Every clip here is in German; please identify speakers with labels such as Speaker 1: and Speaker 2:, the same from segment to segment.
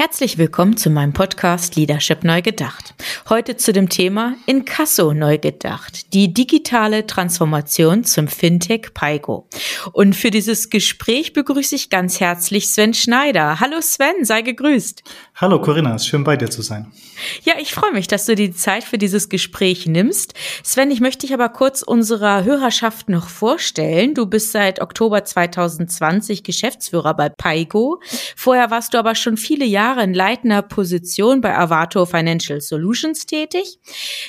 Speaker 1: Herzlich willkommen zu meinem Podcast Leadership Neu Gedacht. Heute zu dem Thema Inkasso Neu Gedacht, die digitale Transformation zum Fintech Paigo. Und für dieses Gespräch begrüße ich ganz herzlich Sven Schneider. Hallo Sven, sei gegrüßt.
Speaker 2: Hallo Corinna, es ist schön bei dir zu sein.
Speaker 1: Ja, ich freue mich, dass du die Zeit für dieses Gespräch nimmst. Sven, ich möchte dich aber kurz unserer Hörerschaft noch vorstellen. Du bist seit Oktober 2020 Geschäftsführer bei Paigo. Vorher warst du aber schon viele Jahre in leitender Position bei Avato Financial Solutions tätig.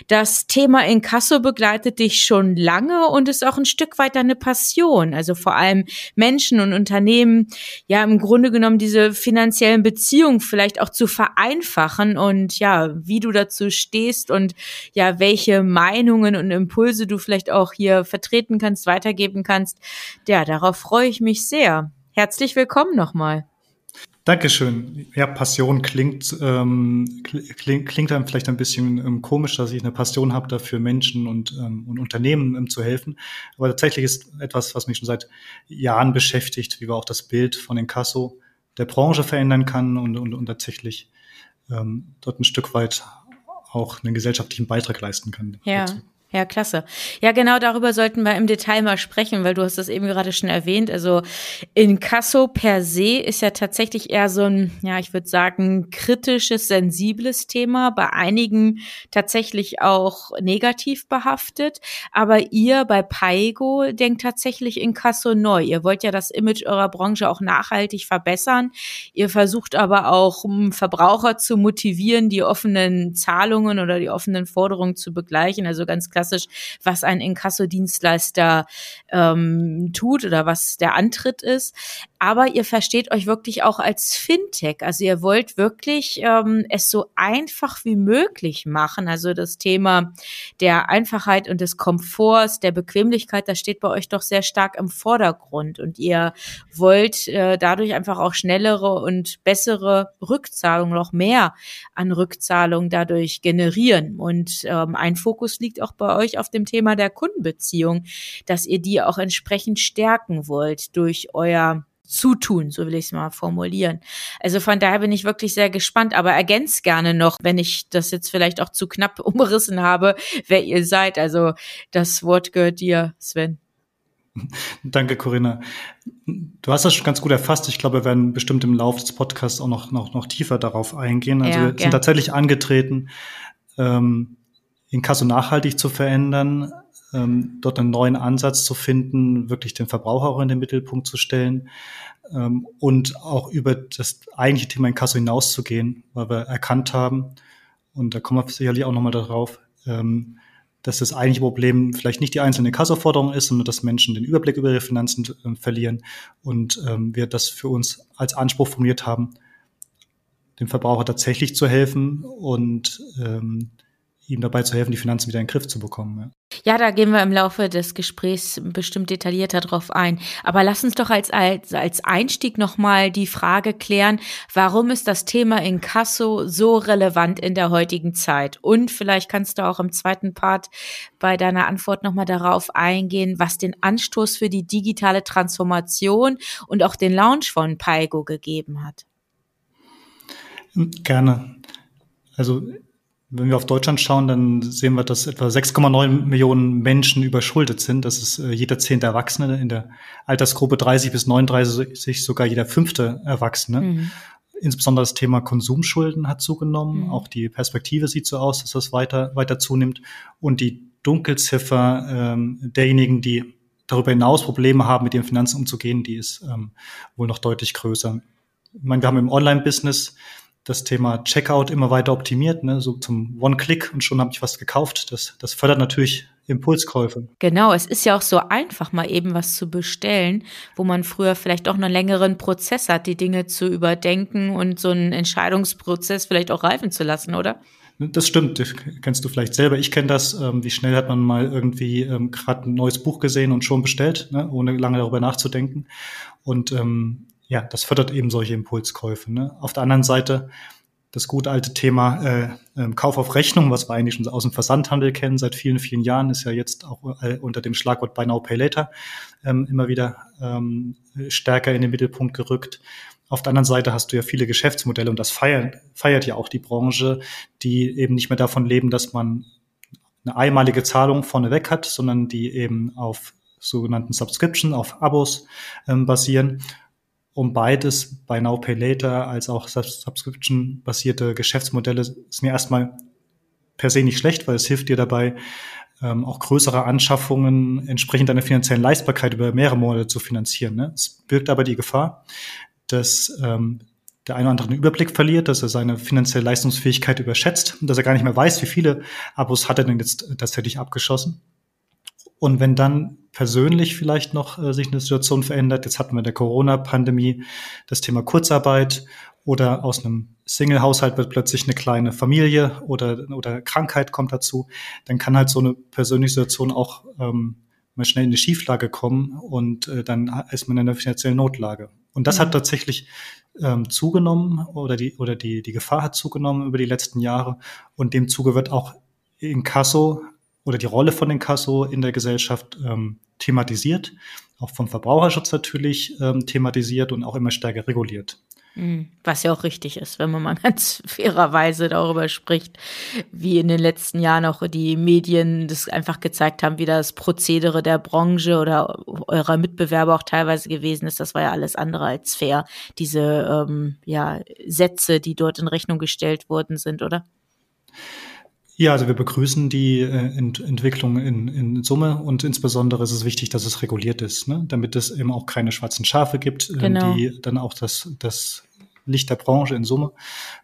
Speaker 1: Das Thema Inkasso begleitet dich schon lange und ist auch ein Stück weit deine Passion. Also vor allem Menschen und Unternehmen, ja, im Grunde genommen diese finanziellen Beziehungen vielleicht auch zu vereinfachen und ja, wie du dazu stehst und ja, welche Meinungen und Impulse du vielleicht auch hier vertreten kannst, weitergeben kannst. Ja, darauf freue ich mich sehr. Herzlich willkommen nochmal.
Speaker 2: Dankeschön. Ja, Passion klingt, ähm, klingt, klingt dann vielleicht ein bisschen ähm, komisch, dass ich eine Passion habe, dafür Menschen und, ähm, und Unternehmen ähm, zu helfen. Aber tatsächlich ist etwas, was mich schon seit Jahren beschäftigt, wie wir auch das Bild von Inkasso der Branche verändern kann und, und, und tatsächlich ähm, dort ein Stück weit auch einen gesellschaftlichen Beitrag leisten kann.
Speaker 1: Ja. Dazu. Ja, klasse. Ja, genau darüber sollten wir im Detail mal sprechen, weil du hast das eben gerade schon erwähnt. Also Inkasso per se ist ja tatsächlich eher so ein, ja, ich würde sagen, kritisches, sensibles Thema, bei einigen tatsächlich auch negativ behaftet. Aber ihr bei Paigo denkt tatsächlich Inkasso neu. Ihr wollt ja das Image eurer Branche auch nachhaltig verbessern. Ihr versucht aber auch, um Verbraucher zu motivieren, die offenen Zahlungen oder die offenen Forderungen zu begleichen. Also ganz klar klassisch, was ein Inkassodienstleister ähm, tut oder was der Antritt ist. Aber ihr versteht euch wirklich auch als Fintech. Also ihr wollt wirklich ähm, es so einfach wie möglich machen. Also das Thema der Einfachheit und des Komforts, der Bequemlichkeit, das steht bei euch doch sehr stark im Vordergrund. Und ihr wollt äh, dadurch einfach auch schnellere und bessere Rückzahlungen, noch mehr an Rückzahlungen dadurch generieren. Und ähm, ein Fokus liegt auch bei bei euch auf dem Thema der Kundenbeziehung, dass ihr die auch entsprechend stärken wollt durch euer Zutun, so will ich es mal formulieren. Also von daher bin ich wirklich sehr gespannt, aber ergänzt gerne noch, wenn ich das jetzt vielleicht auch zu knapp umrissen habe, wer ihr seid. Also das Wort gehört dir, Sven.
Speaker 2: Danke, Corinna. Du hast das schon ganz gut erfasst. Ich glaube, wir werden bestimmt im Laufe des Podcasts auch noch, noch, noch tiefer darauf eingehen. Also ja, wir sind tatsächlich angetreten, ähm, Inkasso nachhaltig zu verändern, ähm, dort einen neuen Ansatz zu finden, wirklich den Verbraucher auch in den Mittelpunkt zu stellen ähm, und auch über das eigentliche Thema Inkasso hinauszugehen, weil wir erkannt haben, und da kommen wir sicherlich auch nochmal darauf, ähm, dass das eigentliche Problem vielleicht nicht die einzelne Kassoforderung ist, sondern dass Menschen den Überblick über ihre Finanzen äh, verlieren und ähm, wir das für uns als Anspruch formuliert haben, dem Verbraucher tatsächlich zu helfen und ähm, ihm dabei zu helfen, die Finanzen wieder in den Griff zu bekommen.
Speaker 1: Ja. Ja, da gehen wir im Laufe des Gesprächs bestimmt detaillierter drauf ein. Aber lass uns doch als, als, als Einstieg nochmal die Frage klären, warum ist das Thema Inkasso so relevant in der heutigen Zeit? Und vielleicht kannst du auch im zweiten Part bei deiner Antwort nochmal darauf eingehen, was den Anstoß für die digitale Transformation und auch den Launch von Paigo gegeben hat.
Speaker 2: Gerne. Also wenn wir auf Deutschland schauen, dann sehen wir, dass etwa 6,9 Millionen Menschen überschuldet sind. Das ist äh, jeder zehnte Erwachsene in der Altersgruppe 30 bis 39 sogar jeder fünfte Erwachsene. Mhm. Insbesondere das Thema Konsumschulden hat zugenommen. Mhm. Auch die Perspektive sieht so aus, dass das weiter, weiter zunimmt. Und die Dunkelziffer ähm, derjenigen, die darüber hinaus Probleme haben, mit ihren Finanzen umzugehen, die ist ähm, wohl noch deutlich größer. Ich meine, wir haben im Online-Business das Thema Checkout immer weiter optimiert, ne? so zum One-Click und schon habe ich was gekauft. Das, das fördert natürlich Impulskäufe.
Speaker 1: Genau, es ist ja auch so einfach, mal eben was zu bestellen, wo man früher vielleicht auch einen längeren Prozess hat, die Dinge zu überdenken und so einen Entscheidungsprozess vielleicht auch reifen zu lassen, oder?
Speaker 2: Das stimmt, das kennst du vielleicht selber. Ich kenne das. Ähm, wie schnell hat man mal irgendwie ähm, gerade ein neues Buch gesehen und schon bestellt, ne, ohne lange darüber nachzudenken. Und ähm, ja, das fördert eben solche Impulskäufe. Ne? Auf der anderen Seite das gut alte Thema äh, äh, Kauf auf Rechnung, was wir eigentlich schon aus dem Versandhandel kennen seit vielen, vielen Jahren, ist ja jetzt auch äh, unter dem Schlagwort Buy Now Pay Later ähm, immer wieder ähm, stärker in den Mittelpunkt gerückt. Auf der anderen Seite hast du ja viele Geschäftsmodelle und das feiert, feiert ja auch die Branche, die eben nicht mehr davon leben, dass man eine einmalige Zahlung vorneweg hat, sondern die eben auf sogenannten Subscription, auf Abos ähm, basieren um beides bei Now Pay Later als auch Subscription-basierte Geschäftsmodelle ist mir erstmal per se nicht schlecht, weil es hilft dir dabei, ähm, auch größere Anschaffungen entsprechend deiner finanziellen Leistbarkeit über mehrere Monate zu finanzieren. Ne? Es birgt aber die Gefahr, dass ähm, der eine oder andere einen Überblick verliert, dass er seine finanzielle Leistungsfähigkeit überschätzt und dass er gar nicht mehr weiß, wie viele Abos hat er denn jetzt tatsächlich abgeschossen. Und wenn dann persönlich vielleicht noch äh, sich eine Situation verändert, jetzt hatten wir in der Corona-Pandemie das Thema Kurzarbeit oder aus einem Single-Haushalt wird plötzlich eine kleine Familie oder, oder Krankheit kommt dazu, dann kann halt so eine persönliche Situation auch ähm, mal schnell in die Schieflage kommen und äh, dann ist man in einer finanziellen Notlage. Und das mhm. hat tatsächlich ähm, zugenommen oder die oder die die Gefahr hat zugenommen über die letzten Jahre und dem Zuge wird auch in Kasso oder die Rolle von Inkasso in der Gesellschaft ähm, thematisiert, auch vom Verbraucherschutz natürlich ähm, thematisiert und auch immer stärker reguliert.
Speaker 1: Mhm. Was ja auch richtig ist, wenn man mal ganz fairerweise darüber spricht, wie in den letzten Jahren auch die Medien das einfach gezeigt haben, wie das Prozedere der Branche oder eurer Mitbewerber auch teilweise gewesen ist. Das war ja alles andere als fair. Diese ähm, ja, Sätze, die dort in Rechnung gestellt worden sind, oder?
Speaker 2: Ja, also wir begrüßen die äh, Ent Entwicklung in, in Summe und insbesondere ist es wichtig, dass es reguliert ist, ne? damit es eben auch keine schwarzen Schafe gibt, äh, genau. die dann auch das, das Licht der Branche in Summe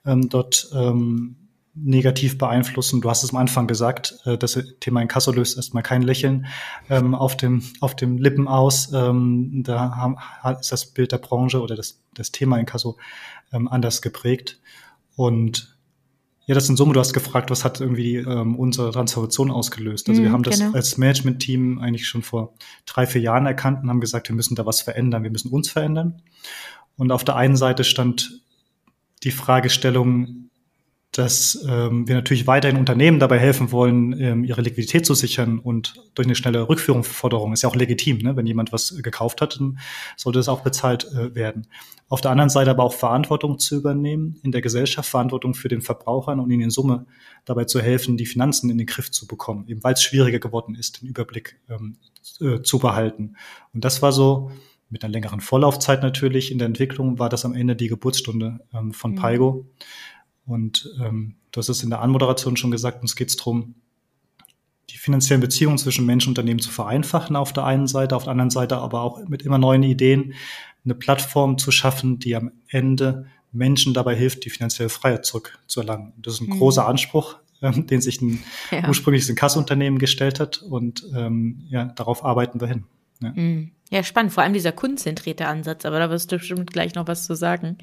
Speaker 2: ähm, dort ähm, negativ beeinflussen. Du hast es am Anfang gesagt, äh, das Thema Inkasso löst erstmal kein Lächeln ähm, auf, dem, auf dem Lippen aus. Ähm, da haben, ist das Bild der Branche oder das, das Thema Inkasso ähm, anders geprägt. Und ja, das in Summe, du hast gefragt, was hat irgendwie ähm, unsere Transformation ausgelöst. Also mm, wir haben das genau. als Management-Team eigentlich schon vor drei, vier Jahren erkannt und haben gesagt, wir müssen da was verändern, wir müssen uns verändern. Und auf der einen Seite stand die Fragestellung, dass ähm, wir natürlich weiterhin Unternehmen dabei helfen wollen, ähm, ihre Liquidität zu sichern und durch eine schnelle Rückführungsforderung ist ja auch legitim, ne? wenn jemand was gekauft hat, dann sollte es auch bezahlt äh, werden. Auf der anderen Seite aber auch Verantwortung zu übernehmen in der Gesellschaft, Verantwortung für den Verbrauchern und ihnen in Summe dabei zu helfen, die Finanzen in den Griff zu bekommen, eben weil es schwieriger geworden ist, den Überblick ähm, äh, zu behalten. Und das war so mit einer längeren Vorlaufzeit natürlich in der Entwicklung, war das am Ende die Geburtsstunde ähm, von mhm. Paigo. Und ähm, du hast es in der Anmoderation schon gesagt, uns geht es darum, die finanziellen Beziehungen zwischen Menschen und Unternehmen zu vereinfachen auf der einen Seite, auf der anderen Seite aber auch mit immer neuen Ideen eine Plattform zu schaffen, die am Ende Menschen dabei hilft, die finanzielle Freiheit zurückzuerlangen. Das ist ein mhm. großer Anspruch, ähm, den sich ein ja. ursprüngliches Kassunternehmen gestellt hat und ähm, ja, darauf arbeiten wir hin.
Speaker 1: Ja. Mhm. ja, spannend, vor allem dieser kundenzentrierte Ansatz, aber da wirst du bestimmt gleich noch was zu sagen.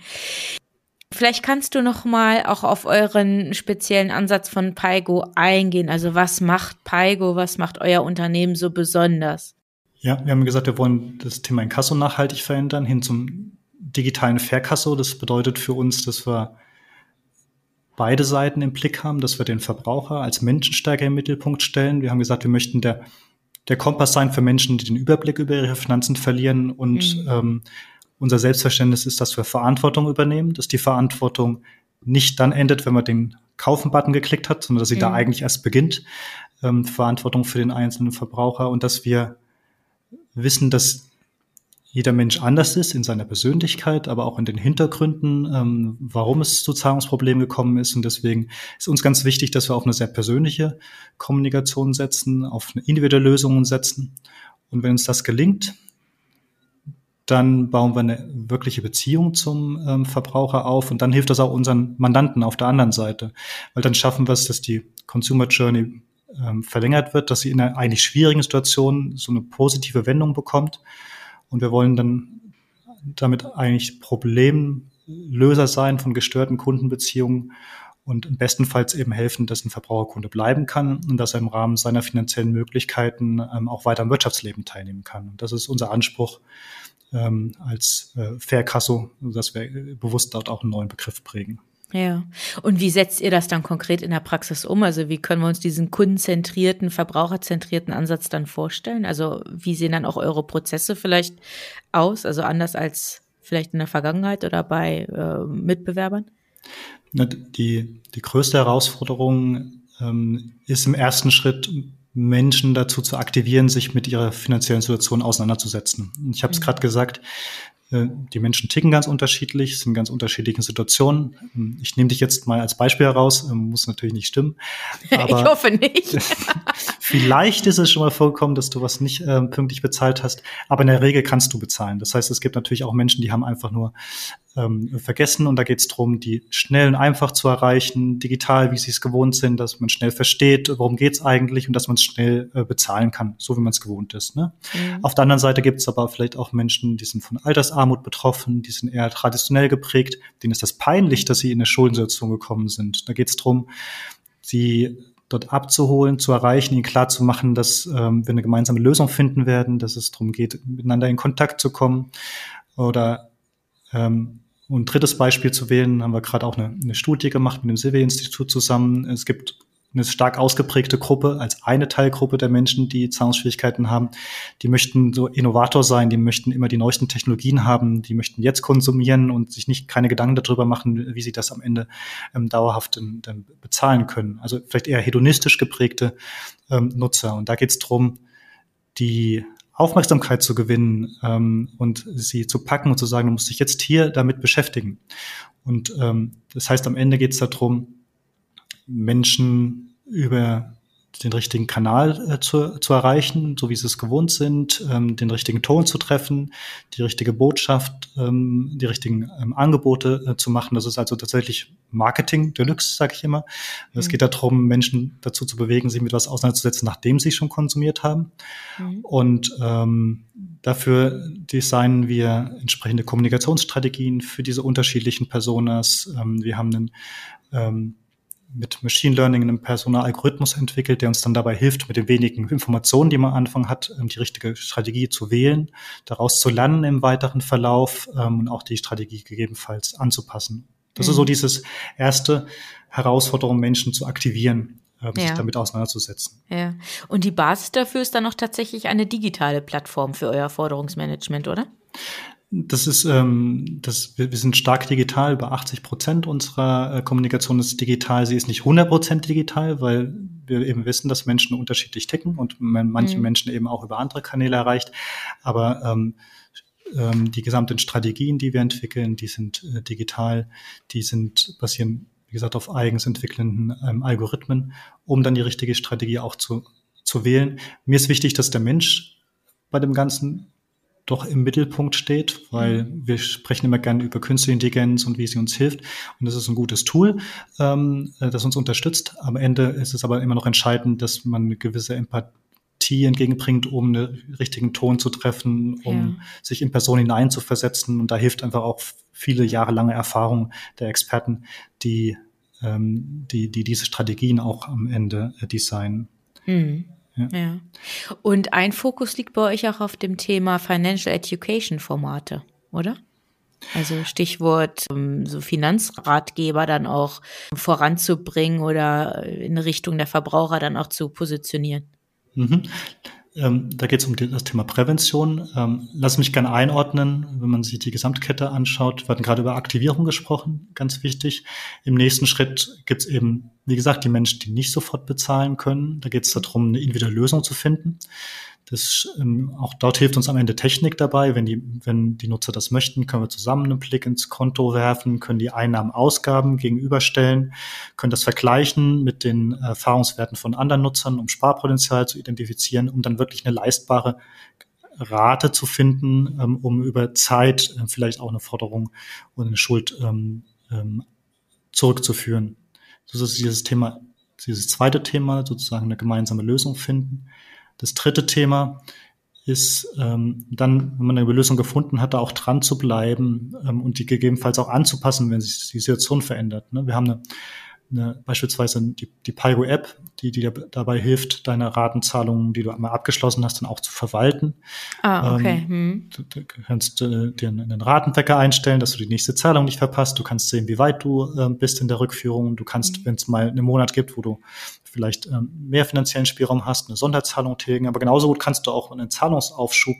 Speaker 1: Vielleicht kannst du noch mal auch auf euren speziellen Ansatz von Paigo eingehen. Also was macht Paigo, was macht euer Unternehmen so besonders?
Speaker 2: Ja, wir haben gesagt, wir wollen das Thema Inkasso nachhaltig verändern hin zum digitalen Verkasso. Das bedeutet für uns, dass wir beide Seiten im Blick haben, dass wir den Verbraucher als Menschen stärker im Mittelpunkt stellen. Wir haben gesagt, wir möchten der, der Kompass sein für Menschen, die den Überblick über ihre Finanzen verlieren und mhm. ähm, unser Selbstverständnis ist, dass wir Verantwortung übernehmen, dass die Verantwortung nicht dann endet, wenn man den Kaufen-Button geklickt hat, sondern dass sie mhm. da eigentlich erst beginnt. Ähm, Verantwortung für den einzelnen Verbraucher und dass wir wissen, dass jeder Mensch anders ist in seiner Persönlichkeit, aber auch in den Hintergründen, ähm, warum es zu Zahlungsproblemen gekommen ist. Und deswegen ist uns ganz wichtig, dass wir auf eine sehr persönliche Kommunikation setzen, auf eine individuelle Lösungen setzen. Und wenn uns das gelingt, dann bauen wir eine wirkliche Beziehung zum ähm, Verbraucher auf und dann hilft das auch unseren Mandanten auf der anderen Seite, weil dann schaffen wir es, dass die Consumer Journey ähm, verlängert wird, dass sie in einer eigentlich schwierigen Situation so eine positive Wendung bekommt. Und wir wollen dann damit eigentlich Problemlöser sein von gestörten Kundenbeziehungen und bestenfalls eben helfen, dass ein Verbraucherkunde bleiben kann und dass er im Rahmen seiner finanziellen Möglichkeiten ähm, auch weiter am Wirtschaftsleben teilnehmen kann. Und das ist unser Anspruch ähm, als äh, Fairkasso, dass wir bewusst dort auch einen neuen Begriff prägen.
Speaker 1: Ja. Und wie setzt ihr das dann konkret in der Praxis um? Also wie können wir uns diesen kundenzentrierten, verbraucherzentrierten Ansatz dann vorstellen? Also wie sehen dann auch eure Prozesse vielleicht aus? Also anders als vielleicht in der Vergangenheit oder bei äh, Mitbewerbern?
Speaker 2: Die, die größte Herausforderung ähm, ist im ersten Schritt, Menschen dazu zu aktivieren, sich mit ihrer finanziellen Situation auseinanderzusetzen. Ich habe es mhm. gerade gesagt, die Menschen ticken ganz unterschiedlich, sind in ganz unterschiedlichen Situationen. Ich nehme dich jetzt mal als Beispiel heraus, ähm, muss natürlich nicht stimmen.
Speaker 1: Aber ich hoffe nicht.
Speaker 2: vielleicht ist es schon mal vorgekommen, dass du was nicht äh, pünktlich bezahlt hast, aber in der Regel kannst du bezahlen. Das heißt, es gibt natürlich auch Menschen, die haben einfach nur ähm, vergessen. Und da geht es darum, die schnell und einfach zu erreichen, digital, wie sie es gewohnt sind, dass man schnell versteht, worum geht es eigentlich und dass man es schnell äh, bezahlen kann, so wie man es gewohnt ist. Ne? Mhm. Auf der anderen Seite gibt es aber vielleicht auch Menschen, die sind von Altersarmut betroffen, die sind eher traditionell geprägt, denen ist das peinlich, dass sie in eine Schuldensituation gekommen sind. Da geht es darum, sie dort abzuholen, zu erreichen, ihnen klar zu machen, dass ähm, wir eine gemeinsame Lösung finden werden, dass es darum geht, miteinander in Kontakt zu kommen oder ähm, und drittes Beispiel zu wählen, haben wir gerade auch eine, eine Studie gemacht mit dem Silvia-Institut zusammen. Es gibt eine stark ausgeprägte Gruppe als eine Teilgruppe der Menschen, die Zahlungsschwierigkeiten haben. Die möchten so Innovator sein, die möchten immer die neuesten Technologien haben, die möchten jetzt konsumieren und sich nicht keine Gedanken darüber machen, wie sie das am Ende ähm, dauerhaft ähm, bezahlen können. Also vielleicht eher hedonistisch geprägte ähm, Nutzer. Und da geht es darum, die Aufmerksamkeit zu gewinnen ähm, und sie zu packen und zu sagen, du musst dich jetzt hier damit beschäftigen. Und ähm, das heißt, am Ende geht es darum, Menschen über den richtigen Kanal äh, zu, zu erreichen, so wie sie es gewohnt sind, ähm, den richtigen Ton zu treffen, die richtige Botschaft, ähm, die richtigen ähm, Angebote äh, zu machen. Das ist also tatsächlich Marketing Deluxe, sage ich immer. Es mhm. geht darum, Menschen dazu zu bewegen, sich mit was auseinanderzusetzen, nachdem sie schon konsumiert haben. Mhm. Und ähm, dafür designen wir entsprechende Kommunikationsstrategien für diese unterschiedlichen Personas. Ähm, wir haben einen ähm, mit Machine Learning einen Personalalgorithmus entwickelt, der uns dann dabei hilft, mit den wenigen Informationen, die man am Anfang hat, ähm, die richtige Strategie zu wählen, daraus zu lernen im weiteren Verlauf ähm, und auch die Strategie gegebenenfalls anzupassen. Das mhm. ist so mhm. dieses erste Herausforderung, Menschen zu aktivieren, äh, sich damit auseinanderzusetzen.
Speaker 1: Ja. Und die Basis dafür ist dann noch tatsächlich eine digitale Plattform für euer Forderungsmanagement, oder?
Speaker 2: Das ist, ähm, das, wir, wir sind stark digital. Über 80 Prozent unserer äh, Kommunikation ist digital. Sie ist nicht 100 Prozent digital, weil wir eben wissen, dass Menschen unterschiedlich ticken und man manche mhm. Menschen eben auch über andere Kanäle erreicht. Aber ähm, ähm, die gesamten Strategien, die wir entwickeln, die sind äh, digital. Die sind basieren, wie gesagt, auf eigens entwickelnden ähm, Algorithmen, um dann die richtige Strategie auch zu, zu wählen. Mir ist wichtig, dass der Mensch bei dem Ganzen doch im Mittelpunkt steht, weil mhm. wir sprechen immer gerne über künstliche Intelligenz und wie sie uns hilft. Und das ist ein gutes Tool, ähm, äh, das uns unterstützt. Am Ende ist es aber immer noch entscheidend, dass man eine gewisse Empathie entgegenbringt, um einen richtigen Ton zu treffen, um ja. sich in Personen hineinzuversetzen. Und da hilft einfach auch viele jahrelange Erfahrung der Experten, die, ähm, die, die diese Strategien auch am Ende äh, designen.
Speaker 1: Mhm. Ja. ja. Und ein Fokus liegt bei euch auch auf dem Thema Financial Education Formate, oder? Also Stichwort ähm, so Finanzratgeber dann auch voranzubringen oder in Richtung der Verbraucher dann auch zu positionieren.
Speaker 2: Mhm. Ähm, da geht es um das Thema Prävention. Ähm, lass mich gerne einordnen, wenn man sich die Gesamtkette anschaut. Wir hatten gerade über Aktivierung gesprochen, ganz wichtig. Im nächsten Schritt gibt es eben, wie gesagt, die Menschen, die nicht sofort bezahlen können. Da geht es darum, eine individuelle Lösung zu finden. Das, ähm, auch dort hilft uns am Ende Technik dabei. Wenn die, wenn die Nutzer das möchten, können wir zusammen einen Blick ins Konto werfen, können die Einnahmen, Ausgaben gegenüberstellen, können das vergleichen mit den Erfahrungswerten von anderen Nutzern, um Sparpotenzial zu identifizieren, um dann wirklich eine leistbare Rate zu finden, ähm, um über Zeit äh, vielleicht auch eine Forderung oder eine Schuld ähm, ähm, zurückzuführen. Das ist dieses Thema dieses zweite Thema, sozusagen eine gemeinsame Lösung finden. Das dritte Thema ist ähm, dann, wenn man eine Lösung gefunden hat, da auch dran zu bleiben ähm, und die gegebenenfalls auch anzupassen, wenn sich die Situation verändert. Ne? Wir haben eine eine, beispielsweise die, die Pyro-App, die, die dir dabei hilft, deine Ratenzahlungen, die du einmal abgeschlossen hast, dann auch zu verwalten.
Speaker 1: Ah, okay. Ähm,
Speaker 2: hm. du, du, kannst äh, dir einen Ratenwecker einstellen, dass du die nächste Zahlung nicht verpasst. Du kannst sehen, wie weit du äh, bist in der Rückführung. Du kannst, mhm. wenn es mal einen Monat gibt, wo du vielleicht ähm, mehr finanziellen Spielraum hast, eine Sonderzahlung tilgen. Aber genauso gut kannst du auch einen Zahlungsaufschub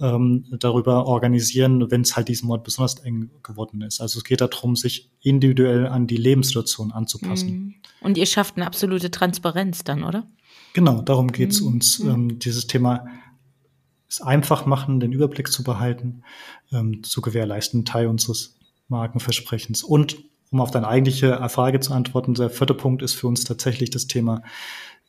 Speaker 2: ähm, darüber organisieren, wenn es halt diesen Monat besonders eng geworden ist. Also es geht darum, sich individuell an die Lebenssituation anzupassen. Mhm.
Speaker 1: Und ihr schafft eine absolute Transparenz dann, oder?
Speaker 2: Genau, darum geht es mhm. uns, mhm. ähm, dieses Thema es einfach machen, den Überblick zu behalten, ähm, zu gewährleisten, Teil unseres Markenversprechens. Und um auf deine eigentliche Frage zu antworten, der vierte Punkt ist für uns tatsächlich das Thema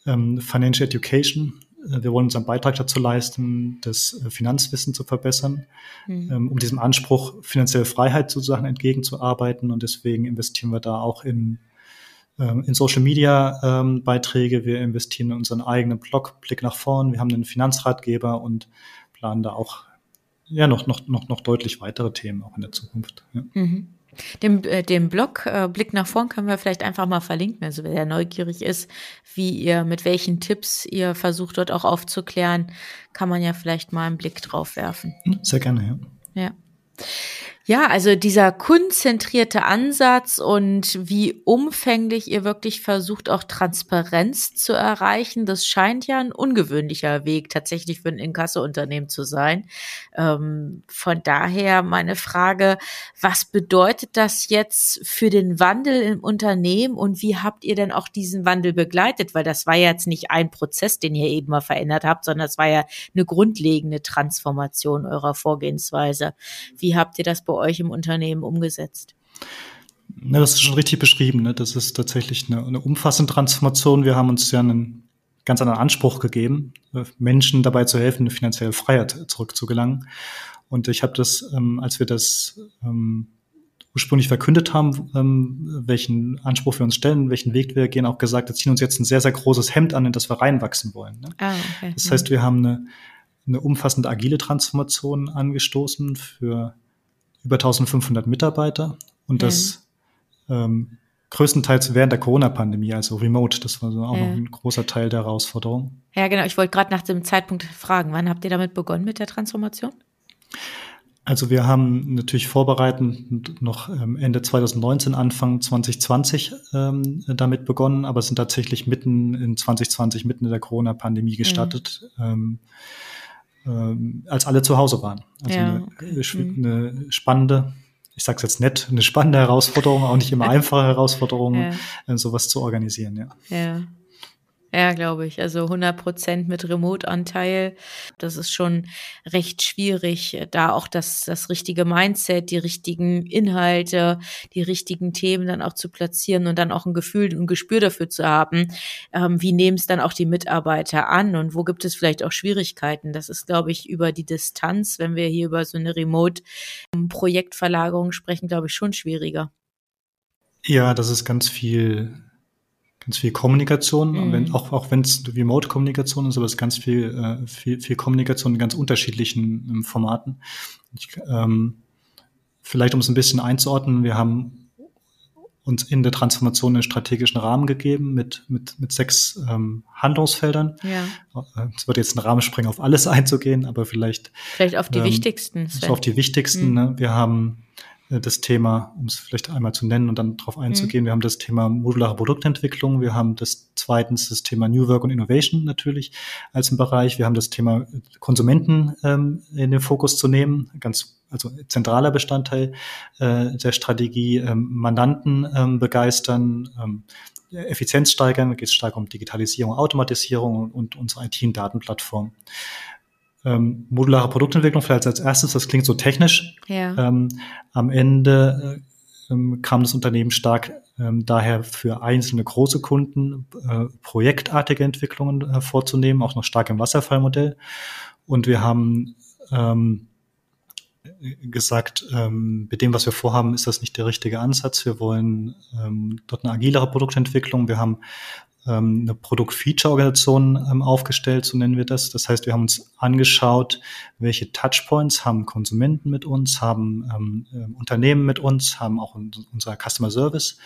Speaker 2: ähm, Financial Education. Äh, wir wollen unseren Beitrag dazu leisten, das äh, Finanzwissen zu verbessern, mhm. Ähm, um diesem Anspruch finanzielle Freiheit sozusagen entgegenzuarbeiten. Und deswegen investieren wir da auch in, ähm, in Social Media ähm, Beiträge. Wir investieren in unseren eigenen Blog Blick nach vorn. Wir haben einen Finanzratgeber und planen da auch ja noch, noch, noch, noch deutlich weitere Themen auch in der Zukunft. Ja. Mhm.
Speaker 1: Den, äh, den Blog äh, Blick nach vorn können wir vielleicht einfach mal verlinken. Also wer neugierig ist, wie ihr, mit welchen Tipps ihr versucht dort auch aufzuklären, kann man ja vielleicht mal einen Blick drauf werfen.
Speaker 2: Sehr gerne,
Speaker 1: ja. Ja. Ja, also dieser konzentrierte Ansatz und wie umfänglich ihr wirklich versucht, auch Transparenz zu erreichen, das scheint ja ein ungewöhnlicher Weg tatsächlich für ein Inkasso-Unternehmen zu sein. Ähm, von daher meine Frage, was bedeutet das jetzt für den Wandel im Unternehmen und wie habt ihr denn auch diesen Wandel begleitet? Weil das war ja jetzt nicht ein Prozess, den ihr eben mal verändert habt, sondern es war ja eine grundlegende Transformation eurer Vorgehensweise. Wie habt ihr das beobachtet? Euch im Unternehmen umgesetzt?
Speaker 2: Na, das ist schon richtig beschrieben. Ne? Das ist tatsächlich eine, eine umfassende Transformation. Wir haben uns ja einen ganz anderen Anspruch gegeben, äh, Menschen dabei zu helfen, eine finanzielle Freiheit zurückzugelangen. Und ich habe das, ähm, als wir das ähm, ursprünglich verkündet haben, ähm, welchen Anspruch wir uns stellen, welchen Weg wir gehen, auch gesagt, wir ziehen uns jetzt ein sehr, sehr großes Hemd an, in das wir reinwachsen wollen. Ne? Ah, okay. Das heißt, wir haben eine, eine umfassende agile Transformation angestoßen für über 1500 Mitarbeiter und ja. das ähm, größtenteils während der Corona-Pandemie, also remote. Das war so auch ja. noch ein großer Teil der Herausforderung.
Speaker 1: Ja, genau. Ich wollte gerade nach dem Zeitpunkt fragen, wann habt ihr damit begonnen mit der Transformation?
Speaker 2: Also wir haben natürlich vorbereitend noch ähm, Ende 2019, Anfang 2020 ähm, damit begonnen, aber sind tatsächlich mitten in 2020, mitten in der Corona-Pandemie gestartet. Mhm. Ähm, ähm, als alle zu Hause waren. Also ja. eine, mhm. eine, spannende, ich sage es jetzt nett, eine spannende Herausforderung, auch nicht immer einfache Herausforderung, ja. Äh, sowas zu organisieren. Ja.
Speaker 1: ja. Ja, glaube ich. Also 100 Prozent mit Remote-Anteil. Das ist schon recht schwierig, da auch das, das richtige Mindset, die richtigen Inhalte, die richtigen Themen dann auch zu platzieren und dann auch ein Gefühl und ein Gespür dafür zu haben. Ähm, wie nehmen es dann auch die Mitarbeiter an und wo gibt es vielleicht auch Schwierigkeiten? Das ist, glaube ich, über die Distanz, wenn wir hier über so eine Remote-Projektverlagerung sprechen, glaube ich, schon schwieriger.
Speaker 2: Ja, das ist ganz viel ganz viel Kommunikation, mhm. wenn, auch, auch wenn es Remote-Kommunikation ist, aber es ist ganz viel, äh, viel, viel Kommunikation in ganz unterschiedlichen ähm, Formaten. Ich, ähm, vielleicht um es ein bisschen einzuordnen, wir haben uns in der Transformation einen strategischen Rahmen gegeben mit, mit, mit sechs ähm, Handlungsfeldern. Ja. Äh, es wird jetzt ein Rahmen springen, auf alles einzugehen, aber vielleicht.
Speaker 1: Vielleicht auf die ähm, wichtigsten.
Speaker 2: So auf die wichtigsten. Mhm. Ne? Wir haben das Thema, um es vielleicht einmal zu nennen und dann darauf einzugehen. Mhm. Wir haben das Thema modulare Produktentwicklung. Wir haben das zweitens das Thema New Work und Innovation natürlich als ein Bereich. Wir haben das Thema Konsumenten ähm, in den Fokus zu nehmen, ganz also zentraler Bestandteil äh, der Strategie. Ähm, Mandanten ähm, begeistern, ähm, Effizienz steigern, geht es stark um Digitalisierung, Automatisierung und unsere IT- und Datenplattform. Ähm, modulare Produktentwicklung vielleicht als erstes, das klingt so technisch. Ja. Ähm, am Ende äh, ähm, kam das Unternehmen stark ähm, daher für einzelne große Kunden äh, projektartige Entwicklungen äh, vorzunehmen, auch noch stark im Wasserfallmodell. Und wir haben ähm, gesagt, ähm, mit dem, was wir vorhaben, ist das nicht der richtige Ansatz. Wir wollen ähm, dort eine agilere Produktentwicklung. Wir haben ähm, eine Produkt-Feature-Organisation ähm, aufgestellt, so nennen wir das. Das heißt, wir haben uns angeschaut, welche Touchpoints haben Konsumenten mit uns, haben ähm, äh, Unternehmen mit uns, haben auch unser Customer Service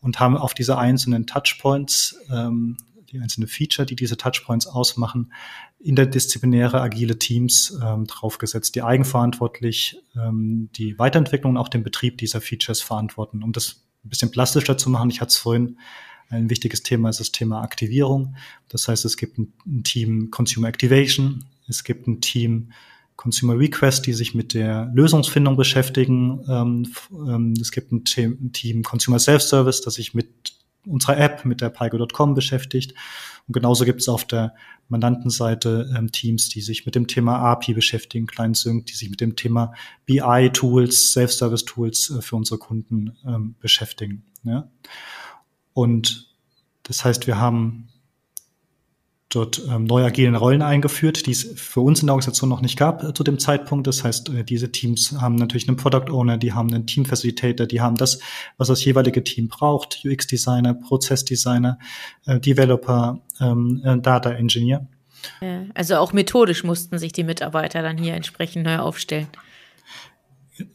Speaker 2: und haben auf diese einzelnen Touchpoints ähm, die einzelnen Feature, die diese Touchpoints ausmachen, interdisziplinäre agile Teams ähm, draufgesetzt, die eigenverantwortlich ähm, die Weiterentwicklung und auch den Betrieb dieser Features verantworten. Um das ein bisschen plastischer zu machen, ich hatte es vorhin, ein wichtiges Thema ist das Thema Aktivierung. Das heißt, es gibt ein, ein Team Consumer Activation, es gibt ein Team Consumer Request, die sich mit der Lösungsfindung beschäftigen. Ähm, ähm, es gibt ein Team Consumer Self-Service, das sich mit unserer App, mit der Pico.com beschäftigt. Und genauso gibt es auf der Mandantenseite ähm, Teams, die sich mit dem Thema API beschäftigen, Client Sync, die sich mit dem Thema BI-Tools, Self-Service-Tools äh, für unsere Kunden ähm, beschäftigen. Ja? Und das heißt, wir haben dort ähm, neue agilen Rollen eingeführt, die es für uns in der Organisation noch nicht gab äh, zu dem Zeitpunkt. Das heißt, äh, diese Teams haben natürlich einen Product Owner, die haben einen Team Facilitator, die haben das, was das jeweilige Team braucht, UX Designer, Prozessdesigner, äh, Developer, ähm, äh, Data Engineer.
Speaker 1: Also auch methodisch mussten sich die Mitarbeiter dann hier entsprechend neu aufstellen.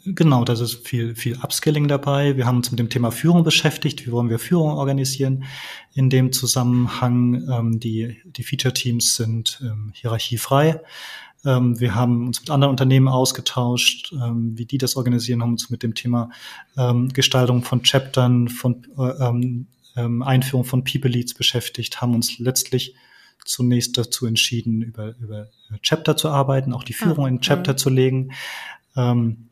Speaker 2: Genau, das ist viel, viel Upskilling dabei. Wir haben uns mit dem Thema Führung beschäftigt. Wie wollen wir Führung organisieren? In dem Zusammenhang, ähm, die, die Feature-Teams sind ähm, hierarchiefrei. Ähm, wir haben uns mit anderen Unternehmen ausgetauscht, ähm, wie die das organisieren, haben uns mit dem Thema ähm, Gestaltung von Chaptern, von äh, ähm, ähm, Einführung von People Leads beschäftigt, haben uns letztlich zunächst dazu entschieden, über, über Chapter zu arbeiten, auch die Führung ah, in Chapter ja. zu legen. Ähm,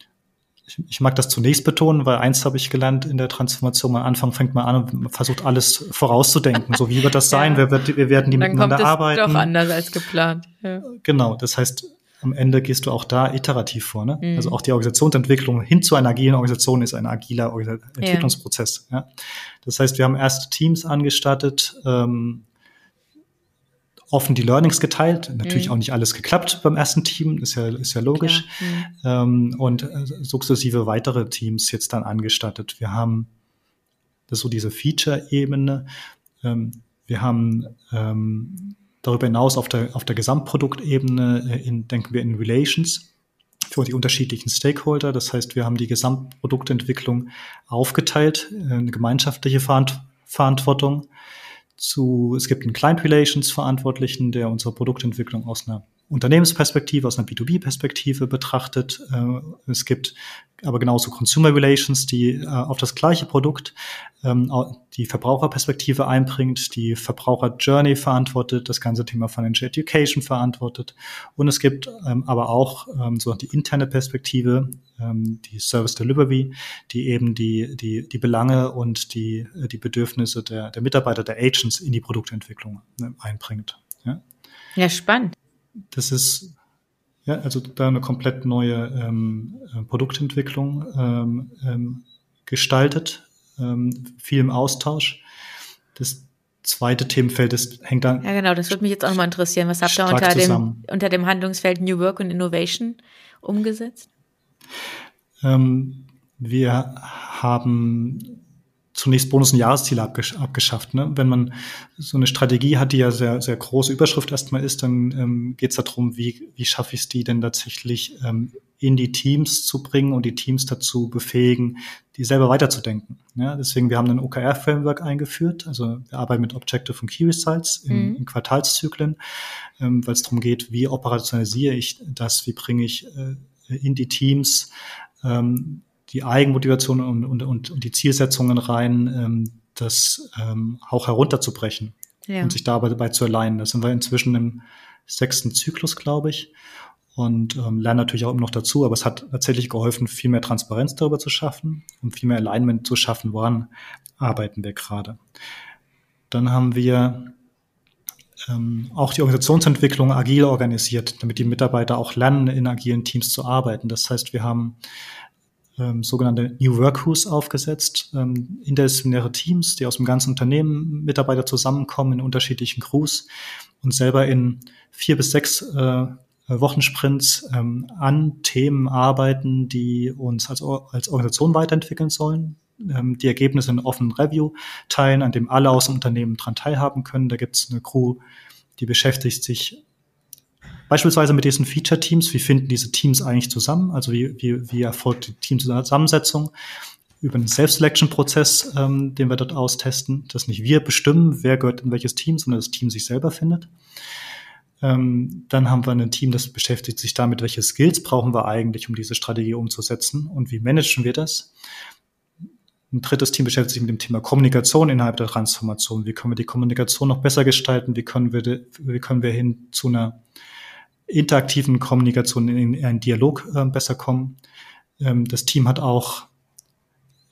Speaker 2: ich, ich mag das zunächst betonen, weil eins habe ich gelernt in der Transformation. Am Anfang fängt man an und versucht alles vorauszudenken. So wie wird das sein? ja. wir, wird, wir werden die Dann miteinander kommt es arbeiten.
Speaker 1: Doch anders als geplant.
Speaker 2: Ja. Genau. Das heißt, am Ende gehst du auch da iterativ vor. Ne? Mhm. Also auch die Organisationsentwicklung hin zu einer agilen Organisation ist ein agiler Entwicklungsprozess. Ja. ja. Das heißt, wir haben erste Teams angestattet, ähm, offen die Learnings geteilt. Natürlich mhm. auch nicht alles geklappt beim ersten Team, ist ja, ist ja logisch. Mhm. Ähm, und äh, sukzessive weitere Teams jetzt dann angestattet. Wir haben das so diese Feature-Ebene. Ähm, wir haben ähm, darüber hinaus auf der, auf der Gesamtproduktebene äh, in, denken wir in Relations für die unterschiedlichen Stakeholder. Das heißt, wir haben die Gesamtproduktentwicklung aufgeteilt, äh, eine gemeinschaftliche Verantwortung zu, es gibt einen Client Relations Verantwortlichen, der unsere Produktentwicklung aus einer Unternehmensperspektive, aus einer B2B-Perspektive betrachtet. Äh, es gibt aber genauso Consumer Relations, die äh, auf das gleiche Produkt ähm, die Verbraucherperspektive einbringt, die Verbraucher-Journey verantwortet, das ganze Thema Financial Education verantwortet. Und es gibt ähm, aber auch ähm, so die interne Perspektive, die Service Delivery, die eben die, die, die Belange und die, äh, die Bedürfnisse der, der Mitarbeiter, der Agents in die Produktentwicklung ne, einbringt.
Speaker 1: Ja, ja spannend
Speaker 2: das ist ja, also da eine komplett neue ähm, äh, Produktentwicklung ähm, ähm, gestaltet, ähm, viel im Austausch. Das zweite Themenfeld ist, hängt dann.
Speaker 1: Ja, genau, das würde mich jetzt auch nochmal interessieren. Was habt ihr unter dem, unter dem Handlungsfeld New Work und Innovation umgesetzt?
Speaker 2: Ähm, wir haben zunächst Bonus- und Jahresziele abgesch abgeschafft. Ne? Wenn man so eine Strategie hat, die ja sehr, sehr große Überschrift erstmal ist, dann ähm, geht es darum, wie, wie schaffe ich es die denn tatsächlich ähm, in die Teams zu bringen und die Teams dazu befähigen, die selber weiterzudenken. Ja, deswegen, wir haben ein OKR-Framework eingeführt, also wir arbeiten mit Objective und Key Results in, mhm. in Quartalszyklen, ähm, weil es darum geht, wie operationalisiere ich das, wie bringe ich äh, in die Teams ähm, die Eigenmotivation und, und, und, und die Zielsetzungen rein, ähm, das ähm, auch herunterzubrechen ja. und sich dabei zu allein. Da sind wir inzwischen im sechsten Zyklus, glaube ich. Und ähm, lernen natürlich auch immer noch dazu, aber es hat tatsächlich geholfen, viel mehr Transparenz darüber zu schaffen und viel mehr Alignment zu schaffen, woran arbeiten wir gerade. Dann haben wir ähm, auch die Organisationsentwicklung agil organisiert, damit die Mitarbeiter auch lernen, in agilen Teams zu arbeiten. Das heißt, wir haben ähm, sogenannte New Workhus aufgesetzt, ähm, interdisziplinäre Teams, die aus dem ganzen Unternehmen Mitarbeiter zusammenkommen in unterschiedlichen Crews und selber in vier bis sechs äh, Wochensprints ähm, an Themen arbeiten, die uns als, als Organisation weiterentwickeln sollen, ähm, die Ergebnisse in offenen Review teilen, an dem alle aus dem Unternehmen dran teilhaben können. Da gibt es eine Crew, die beschäftigt sich beispielsweise mit diesen Feature-Teams. Wie finden diese Teams eigentlich zusammen? Also wie, wie, wie erfolgt die Teamzusammensetzung? über einen Self-Selection-Prozess, ähm, den wir dort austesten, dass nicht wir bestimmen, wer gehört in welches Team, sondern das Team sich selber findet. Ähm, dann haben wir ein Team, das beschäftigt sich damit, welche Skills brauchen wir eigentlich, um diese Strategie umzusetzen und wie managen wir das. Ein drittes Team beschäftigt sich mit dem Thema Kommunikation innerhalb der Transformation. Wie können wir die Kommunikation noch besser gestalten? Wie können wir, wie können wir hin zu einer interaktiven Kommunikation in einen Dialog äh, besser kommen? Ähm, das Team hat auch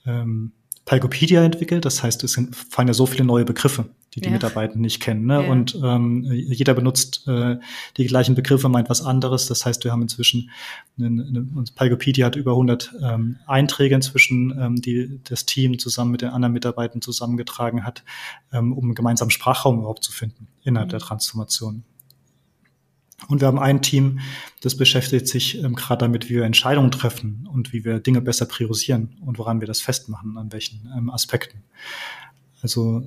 Speaker 2: ähm, Palgopedia entwickelt. Das heißt, es sind, fallen ja so viele neue Begriffe, die die ja. Mitarbeiter nicht kennen. Ne? Ja. Und ähm, jeder benutzt äh, die gleichen Begriffe, meint was anderes. Das heißt, wir haben inzwischen, eine, eine, Palgopedia hat über 100 ähm, Einträge inzwischen, ähm, die das Team zusammen mit den anderen Mitarbeitern zusammengetragen hat, ähm, um einen gemeinsamen Sprachraum überhaupt zu finden innerhalb mhm. der Transformation. Und wir haben ein Team, das beschäftigt sich ähm, gerade damit, wie wir Entscheidungen treffen und wie wir Dinge besser priorisieren und woran wir das festmachen, an welchen ähm, Aspekten. Also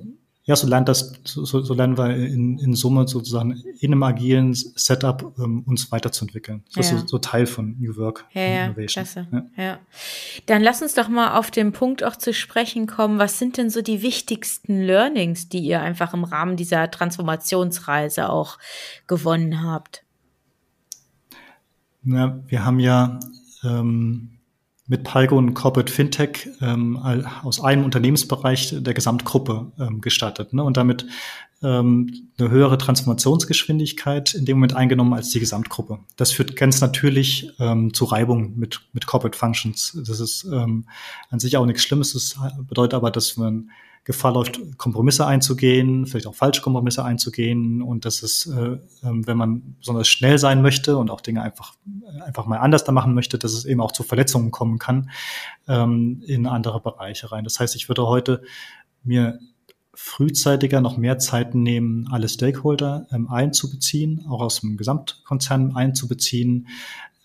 Speaker 2: ja, so lernt das, so, so lernen wir in, in Summe sozusagen in einem agilen Setup ähm, uns weiterzuentwickeln. Das ja. ist so, so, Teil von New Work
Speaker 1: ja, ja, Innovation. Klasse. Ja. ja. Dann lass uns doch mal auf den Punkt auch zu sprechen kommen. Was sind denn so die wichtigsten Learnings, die ihr einfach im Rahmen dieser Transformationsreise auch gewonnen habt?
Speaker 2: Ja, wir haben ja ähm, mit Palgo und Corporate Fintech ähm, aus einem Unternehmensbereich der Gesamtgruppe ähm, gestartet ne? und damit ähm, eine höhere Transformationsgeschwindigkeit in dem Moment eingenommen als die Gesamtgruppe. Das führt ganz natürlich ähm, zu Reibung mit, mit Corporate Functions. Das ist ähm, an sich auch nichts Schlimmes. Das bedeutet aber, dass man Gefahr läuft, Kompromisse einzugehen, vielleicht auch falsche Kompromisse einzugehen und dass es, äh, ähm, wenn man besonders schnell sein möchte und auch Dinge einfach, einfach mal anders da machen möchte, dass es eben auch zu Verletzungen kommen kann ähm, in andere Bereiche rein. Das heißt, ich würde heute mir frühzeitiger noch mehr Zeit nehmen, alle Stakeholder ähm, einzubeziehen, auch aus dem Gesamtkonzern einzubeziehen,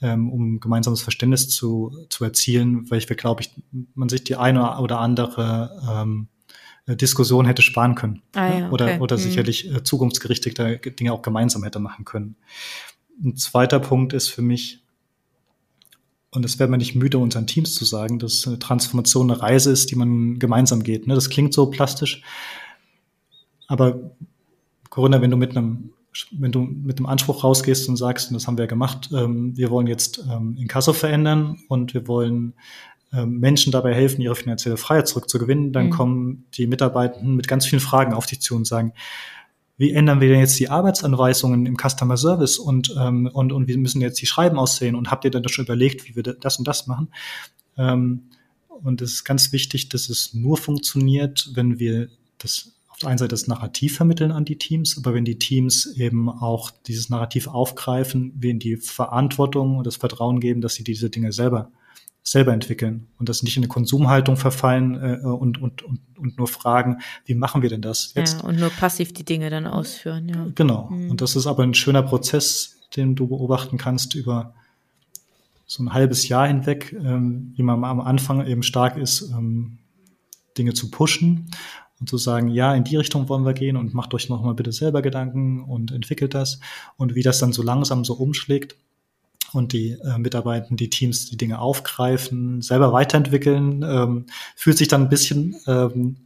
Speaker 2: ähm, um gemeinsames Verständnis zu, zu erzielen, weil ich glaube ich, man sich die eine oder andere ähm, äh, Diskussion hätte sparen können. Ah, ja, oder, okay. oder mhm. sicherlich äh, zukunftsgerichtete Dinge auch gemeinsam hätte machen können. Ein zweiter Punkt ist für mich, und das werden wir nicht müde, unseren Teams zu sagen, dass eine Transformation eine Reise ist, die man gemeinsam geht. Ne? Das klingt so plastisch, aber Corinna, wenn du mit einem wenn du mit dem Anspruch rausgehst und sagst, und das haben wir gemacht, ähm, wir wollen jetzt ähm, Inkasso verändern und wir wollen Menschen dabei helfen, ihre finanzielle Freiheit zurückzugewinnen, dann mhm. kommen die Mitarbeitenden mit ganz vielen Fragen auf dich zu und sagen, wie ändern wir denn jetzt die Arbeitsanweisungen im Customer Service und, ähm, und, und wie müssen jetzt die Schreiben aussehen und habt ihr denn schon überlegt, wie wir das und das machen? Ähm, und es ist ganz wichtig, dass es nur funktioniert, wenn wir das auf der einen Seite das Narrativ vermitteln an die Teams, aber wenn die Teams eben auch dieses Narrativ aufgreifen, wir in die Verantwortung und das Vertrauen geben, dass sie diese Dinge selber selber entwickeln und das nicht in eine Konsumhaltung verfallen äh, und, und, und, und nur fragen, wie machen wir denn das
Speaker 1: jetzt? Ja, und nur passiv die Dinge dann ausführen, ja.
Speaker 2: Genau. Mhm. Und das ist aber ein schöner Prozess, den du beobachten kannst über so ein halbes Jahr hinweg, ähm, wie man am Anfang eben stark ist, ähm, Dinge zu pushen und zu sagen, ja, in die Richtung wollen wir gehen und macht euch nochmal bitte selber Gedanken und entwickelt das und wie das dann so langsam so umschlägt und die äh, Mitarbeiter, die Teams die Dinge aufgreifen, selber weiterentwickeln, ähm, fühlt sich dann ein bisschen ähm,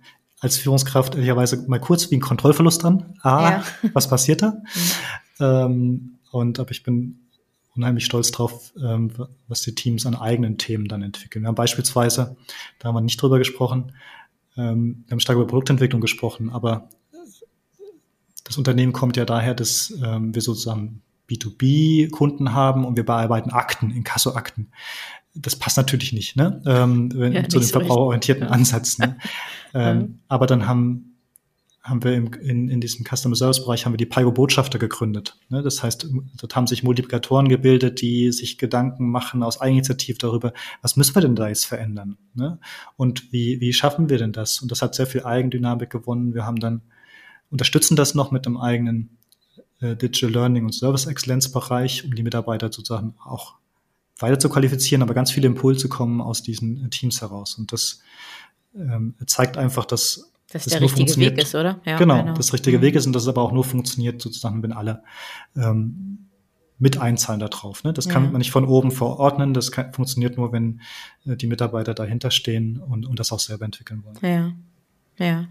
Speaker 2: als Führungskraft ehrlicherweise mal kurz wie ein Kontrollverlust an. Ah, ja. was passiert da? Mhm. Ähm, und aber ich bin unheimlich stolz drauf, ähm, was die Teams an eigenen Themen dann entwickeln. Wir haben beispielsweise, da haben wir nicht drüber gesprochen, ähm, wir haben stark über Produktentwicklung gesprochen, aber das Unternehmen kommt ja daher, dass ähm, wir sozusagen B2B-Kunden haben und wir bearbeiten Akten, Inkasso-Akten. Das passt natürlich nicht, ne? Ähm, ja, zu dem so verbraucherorientierten ja. Ansatz. Ne? ähm, ja. Aber dann haben haben wir im, in, in diesem Customer Service Bereich haben wir die Paigo Botschafter gegründet. Ne? Das heißt, dort haben sich Multiplikatoren gebildet, die sich Gedanken machen aus Eigeninitiativ darüber, was müssen wir denn da jetzt verändern? Ne? Und wie, wie schaffen wir denn das? Und das hat sehr viel Eigendynamik gewonnen. Wir haben dann unterstützen das noch mit einem eigenen Digital Learning und Service Excellence Bereich, um die Mitarbeiter sozusagen auch weiter zu qualifizieren, aber ganz viele Impulse kommen aus diesen äh, Teams heraus. Und das ähm, zeigt einfach, dass
Speaker 1: dass das der richtige Weg ist, oder?
Speaker 2: Ja, genau, genau, das richtige mhm. Weg ist und dass es aber auch nur funktioniert, sozusagen, wenn alle ähm, mit einzahlen darauf. Ne? Das kann ja. man nicht von oben verordnen, das kann, funktioniert nur, wenn äh, die Mitarbeiter dahinter stehen und, und das auch selber entwickeln wollen.
Speaker 1: Ja, ja,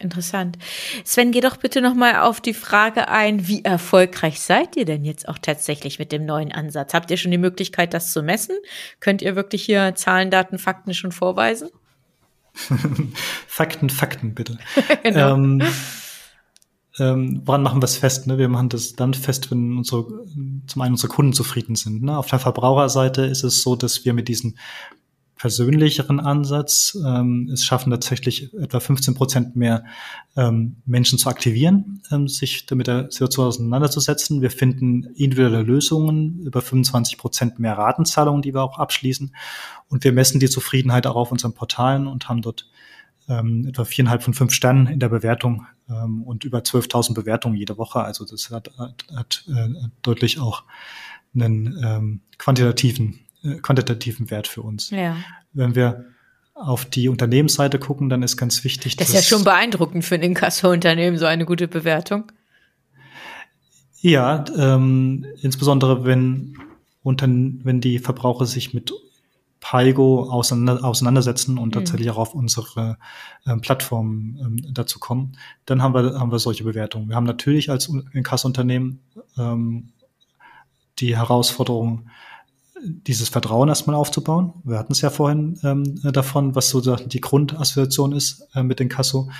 Speaker 1: interessant. Sven, geh doch bitte nochmal auf die Frage ein, wie erfolgreich seid ihr denn jetzt auch tatsächlich mit dem neuen Ansatz? Habt ihr schon die Möglichkeit, das zu messen? Könnt ihr wirklich hier Zahlen, Daten, Fakten schon vorweisen?
Speaker 2: Fakten, Fakten, bitte. genau. Ähm, ähm, woran machen wir es fest? Ne? Wir machen das dann fest, wenn unsere, zum einen unsere Kunden zufrieden sind. Ne? Auf der Verbraucherseite ist es so, dass wir mit diesen persönlicheren Ansatz ähm, es schaffen tatsächlich etwa 15 Prozent mehr ähm, Menschen zu aktivieren, ähm, sich damit der Situation auseinanderzusetzen. Wir finden individuelle Lösungen, über 25 Prozent mehr Ratenzahlungen, die wir auch abschließen. Und wir messen die Zufriedenheit auch auf unseren Portalen und haben dort ähm, etwa viereinhalb von fünf Sternen in der Bewertung ähm, und über 12.000 Bewertungen jede Woche. Also das hat, hat, hat äh, deutlich auch einen ähm, quantitativen quantitativen Wert für uns. Ja. Wenn wir auf die Unternehmensseite gucken, dann ist ganz wichtig.
Speaker 1: Das ist ja schon beeindruckend für ein Inkasso-Unternehmen, so eine gute Bewertung.
Speaker 2: Ja, ähm, insbesondere wenn, unter, wenn die Verbraucher sich mit Paigo auseinander, auseinandersetzen und mhm. tatsächlich auch auf unsere ähm, Plattform ähm, dazu kommen, dann haben wir, haben wir solche Bewertungen. Wir haben natürlich als Inkassunternehmen ähm, die Herausforderung, dieses Vertrauen erstmal aufzubauen. Wir hatten es ja vorhin ähm, davon, was so die Grundassoziation ist äh, mit den Kasso.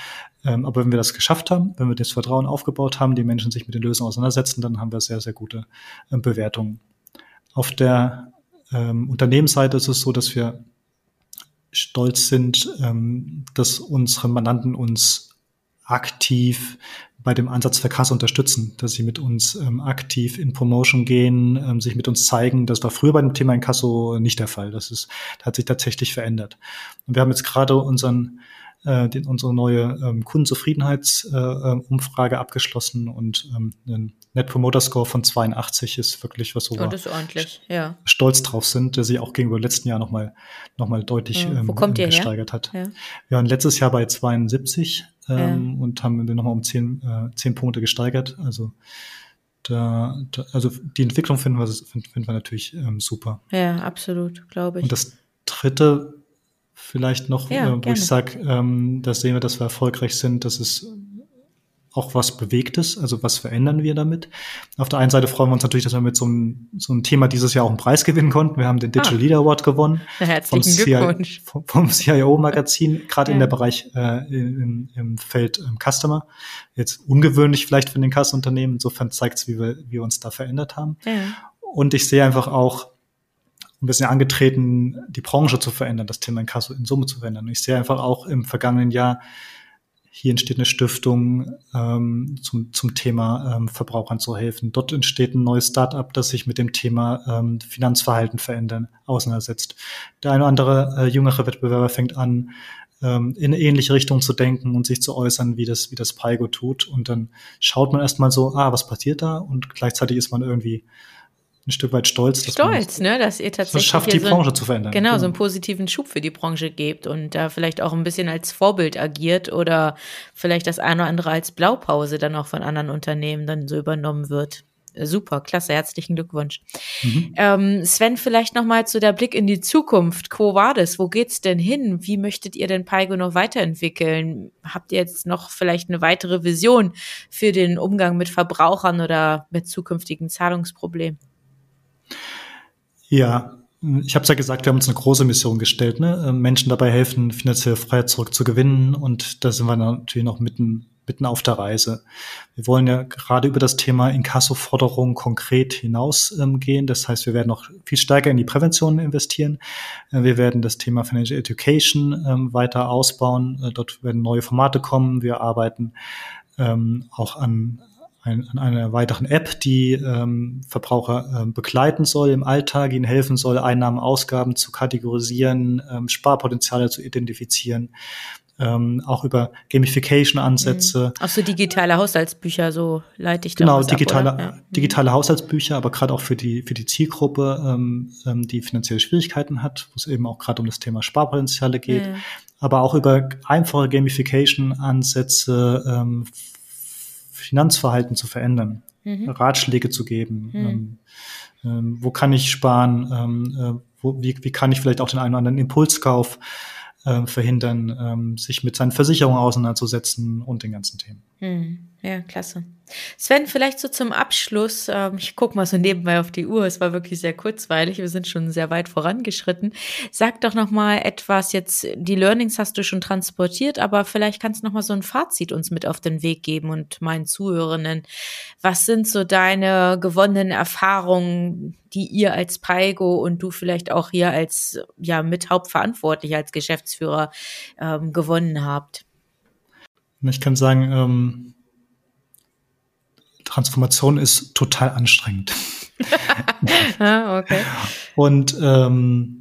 Speaker 2: Ähm, aber wenn wir das geschafft haben, wenn wir das Vertrauen aufgebaut haben, die Menschen sich mit den Lösungen auseinandersetzen, dann haben wir sehr, sehr gute äh, Bewertungen. Auf der ähm, Unternehmensseite ist es so, dass wir stolz sind, ähm, dass unsere Mandanten uns aktiv bei dem Ansatz für Kasse unterstützen, dass sie mit uns ähm, aktiv in Promotion gehen, ähm, sich mit uns zeigen. Das war früher bei dem Thema Inkasso nicht der Fall. Das ist, das hat sich tatsächlich verändert. Und wir haben jetzt gerade unseren äh, den, unsere neue ähm, Kundenzufriedenheitsumfrage äh, abgeschlossen und ähm, ein Net Promoter Score von 82 ist wirklich was, wo
Speaker 1: oh, ordentlich, ja.
Speaker 2: stolz drauf sind, der sich auch gegenüber letzten Jahr nochmal noch mal deutlich
Speaker 1: ja. Wo ähm, kommt
Speaker 2: gesteigert her? hat. Ja. Wir waren letztes Jahr bei 72 ähm, ja. und haben den nochmal um 10, äh, 10 Punkte gesteigert. Also da, da, also die Entwicklung finden wir, finden wir natürlich ähm, super.
Speaker 1: Ja, absolut, glaube ich.
Speaker 2: Und das dritte vielleicht noch, ja, äh, wo gerne. ich sage, ähm, da sehen wir, dass wir erfolgreich sind, dass es auch was Bewegtes, also was verändern wir damit? Auf der einen Seite freuen wir uns natürlich, dass wir mit so einem, so einem Thema dieses Jahr auch einen Preis gewinnen konnten. Wir haben den Digital ah. Leader Award gewonnen.
Speaker 1: Herzlichen vom Glückwunsch.
Speaker 2: vom, vom CIO-Magazin, gerade ja. in der Bereich äh, im, im Feld ähm, Customer. Jetzt ungewöhnlich vielleicht für den Kassunternehmen. Insofern zeigt es, wie wir, wie wir uns da verändert haben. Ja. Und ich sehe einfach auch, ein bisschen angetreten, die Branche zu verändern, das Thema Inkasso in Summe zu verändern. Und ich sehe einfach auch im vergangenen Jahr, hier entsteht eine Stiftung ähm, zum, zum Thema ähm, Verbrauchern zu helfen. Dort entsteht ein neues Start-up, das sich mit dem Thema ähm, Finanzverhalten verändern auseinandersetzt. Der eine oder andere äh, jüngere Wettbewerber fängt an, ähm, in eine ähnliche Richtung zu denken und sich zu äußern, wie das, wie das Paigo tut. Und dann schaut man erstmal so, ah, was passiert da? Und gleichzeitig ist man irgendwie ein Stück weit stolz.
Speaker 1: Dass stolz, ne, dass ihr tatsächlich
Speaker 2: schafft, die so Branche zu verändern.
Speaker 1: Genau, so einen positiven Schub für die Branche gebt und da vielleicht auch ein bisschen als Vorbild agiert oder vielleicht das eine oder andere als Blaupause dann auch von anderen Unternehmen dann so übernommen wird. Super, klasse, herzlichen Glückwunsch. Mhm. Ähm, Sven, vielleicht nochmal zu der Blick in die Zukunft. Quo war das? Wo geht's denn hin? Wie möchtet ihr denn Paigo noch weiterentwickeln? Habt ihr jetzt noch vielleicht eine weitere Vision für den Umgang mit Verbrauchern oder mit zukünftigen Zahlungsproblemen?
Speaker 2: Ja, ich habe es ja gesagt, wir haben uns eine große Mission gestellt, ne? Ähm, Menschen dabei helfen, finanzielle Freiheit zurückzugewinnen. Und da sind wir natürlich noch mitten, mitten auf der Reise. Wir wollen ja gerade über das Thema Inkasso-Forderung konkret hinausgehen. Ähm, das heißt, wir werden noch viel stärker in die Prävention investieren. Äh, wir werden das Thema Financial Education ähm, weiter ausbauen. Äh, dort werden neue Formate kommen. Wir arbeiten ähm, auch an ein, an einer weiteren App, die ähm, Verbraucher ähm, begleiten soll im Alltag, ihnen helfen soll, Einnahmen, Ausgaben zu kategorisieren, ähm, Sparpotenziale zu identifizieren. ähm, auch über Gamification-Ansätze.
Speaker 1: Mhm. Auch so digitale Haushaltsbücher, so leite ich
Speaker 2: da Genau, digitale, ab, ja. Mhm. digitale Haushaltsbücher, aber gerade auch für die, für die Zielgruppe, ähm, ähm, die finanzielle Schwierigkeiten hat, wo es eben auch gerade um das Thema Sparpotenziale geht, ja. aber auch über einfache Gamification-Ansätze, ähm, Finanzverhalten zu verändern, mhm. Ratschläge zu geben. Mhm. Ähm, ähm, wo kann ich sparen? Ähm, äh, wo, wie, wie kann ich vielleicht auch den einen oder anderen Impulskauf äh, verhindern, ähm, sich mit seinen Versicherungen auseinanderzusetzen und den ganzen Themen.
Speaker 1: Hm, ja, klasse. Sven, vielleicht so zum Abschluss. Ähm, ich gucke mal so nebenbei auf die Uhr. Es war wirklich sehr kurzweilig. Wir sind schon sehr weit vorangeschritten. Sag doch noch mal etwas. Jetzt die Learnings hast du schon transportiert, aber vielleicht kannst du noch mal so ein Fazit uns mit auf den Weg geben und meinen Zuhörenden. Was sind so deine gewonnenen Erfahrungen, die ihr als Paigo und du vielleicht auch hier als ja mit Hauptverantwortlich als Geschäftsführer ähm, gewonnen habt?
Speaker 2: Ich kann sagen, ähm, Transformation ist total anstrengend. ah, okay. Und ähm,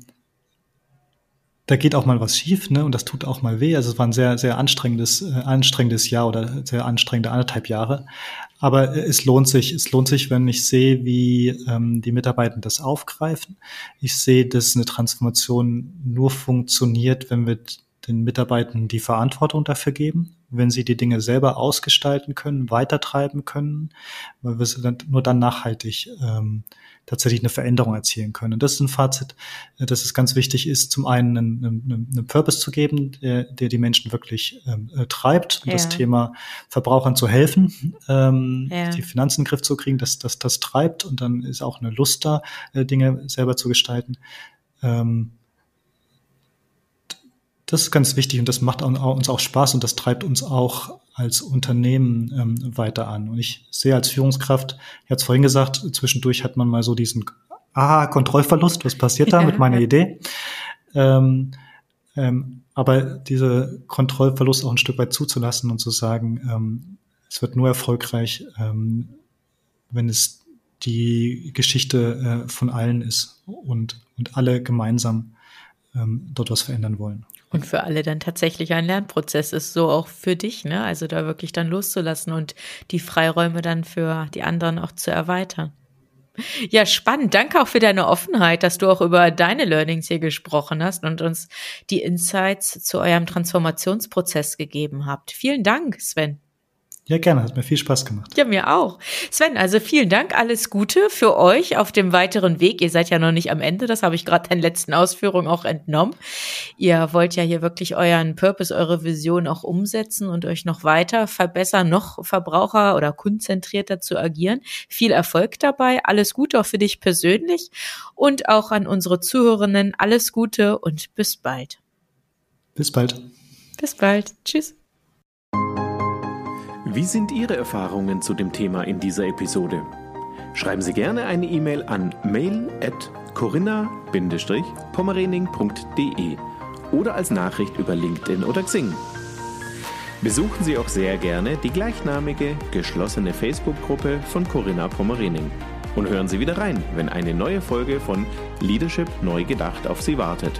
Speaker 2: da geht auch mal was schief, ne? Und das tut auch mal weh. Also es war ein sehr, sehr anstrengendes, äh, anstrengendes Jahr oder sehr anstrengende anderthalb Jahre. Aber äh, es lohnt sich. Es lohnt sich, wenn ich sehe, wie ähm, die Mitarbeiter das aufgreifen. Ich sehe, dass eine Transformation nur funktioniert, wenn wir den Mitarbeitern die Verantwortung dafür geben, wenn sie die Dinge selber ausgestalten können, weitertreiben können, weil wir dann, nur dann nachhaltig ähm, tatsächlich eine Veränderung erzielen können. Und das ist ein Fazit, äh, dass es ganz wichtig ist, zum einen einen, einen, einen Purpose zu geben, der, der die Menschen wirklich ähm, äh, treibt, und ja. das Thema Verbrauchern zu helfen, ähm, ja. die Finanzen in den Griff zu kriegen, dass das, das treibt und dann ist auch eine Lust da, äh, Dinge selber zu gestalten. Ähm, das ist ganz wichtig und das macht uns auch Spaß und das treibt uns auch als Unternehmen ähm, weiter an. Und ich sehe als Führungskraft, ich hatte es vorhin gesagt, zwischendurch hat man mal so diesen aha, Kontrollverlust, was passiert da mit meiner Idee? Ähm, ähm, aber diese Kontrollverlust auch ein Stück weit zuzulassen und zu sagen, ähm, es wird nur erfolgreich, ähm, wenn es die Geschichte äh, von allen ist und, und alle gemeinsam ähm, dort was verändern wollen.
Speaker 1: Und für alle dann tatsächlich ein Lernprozess ist, so auch für dich, ne? Also da wirklich dann loszulassen und die Freiräume dann für die anderen auch zu erweitern. Ja, spannend. Danke auch für deine Offenheit, dass du auch über deine Learnings hier gesprochen hast und uns die Insights zu eurem Transformationsprozess gegeben habt. Vielen Dank, Sven.
Speaker 2: Ja, gerne, hat mir viel Spaß gemacht.
Speaker 1: Ja, mir auch. Sven, also vielen Dank, alles Gute für euch auf dem weiteren Weg. Ihr seid ja noch nicht am Ende, das habe ich gerade den letzten Ausführungen auch entnommen. Ihr wollt ja hier wirklich euren Purpose, eure Vision auch umsetzen und euch noch weiter verbessern, noch Verbraucher- oder kundenzentrierter zu agieren. Viel Erfolg dabei, alles Gute auch für dich persönlich und auch an unsere Zuhörerinnen. Alles Gute und bis bald.
Speaker 2: Bis bald.
Speaker 1: Bis bald. Tschüss.
Speaker 3: Wie sind Ihre Erfahrungen zu dem Thema in dieser Episode? Schreiben Sie gerne eine E-Mail an mail@corinna-pommerening.de oder als Nachricht über LinkedIn oder Xing. Besuchen Sie auch sehr gerne die gleichnamige geschlossene Facebook-Gruppe von Corinna Pommerening und hören Sie wieder rein, wenn eine neue Folge von Leadership neu gedacht auf Sie wartet.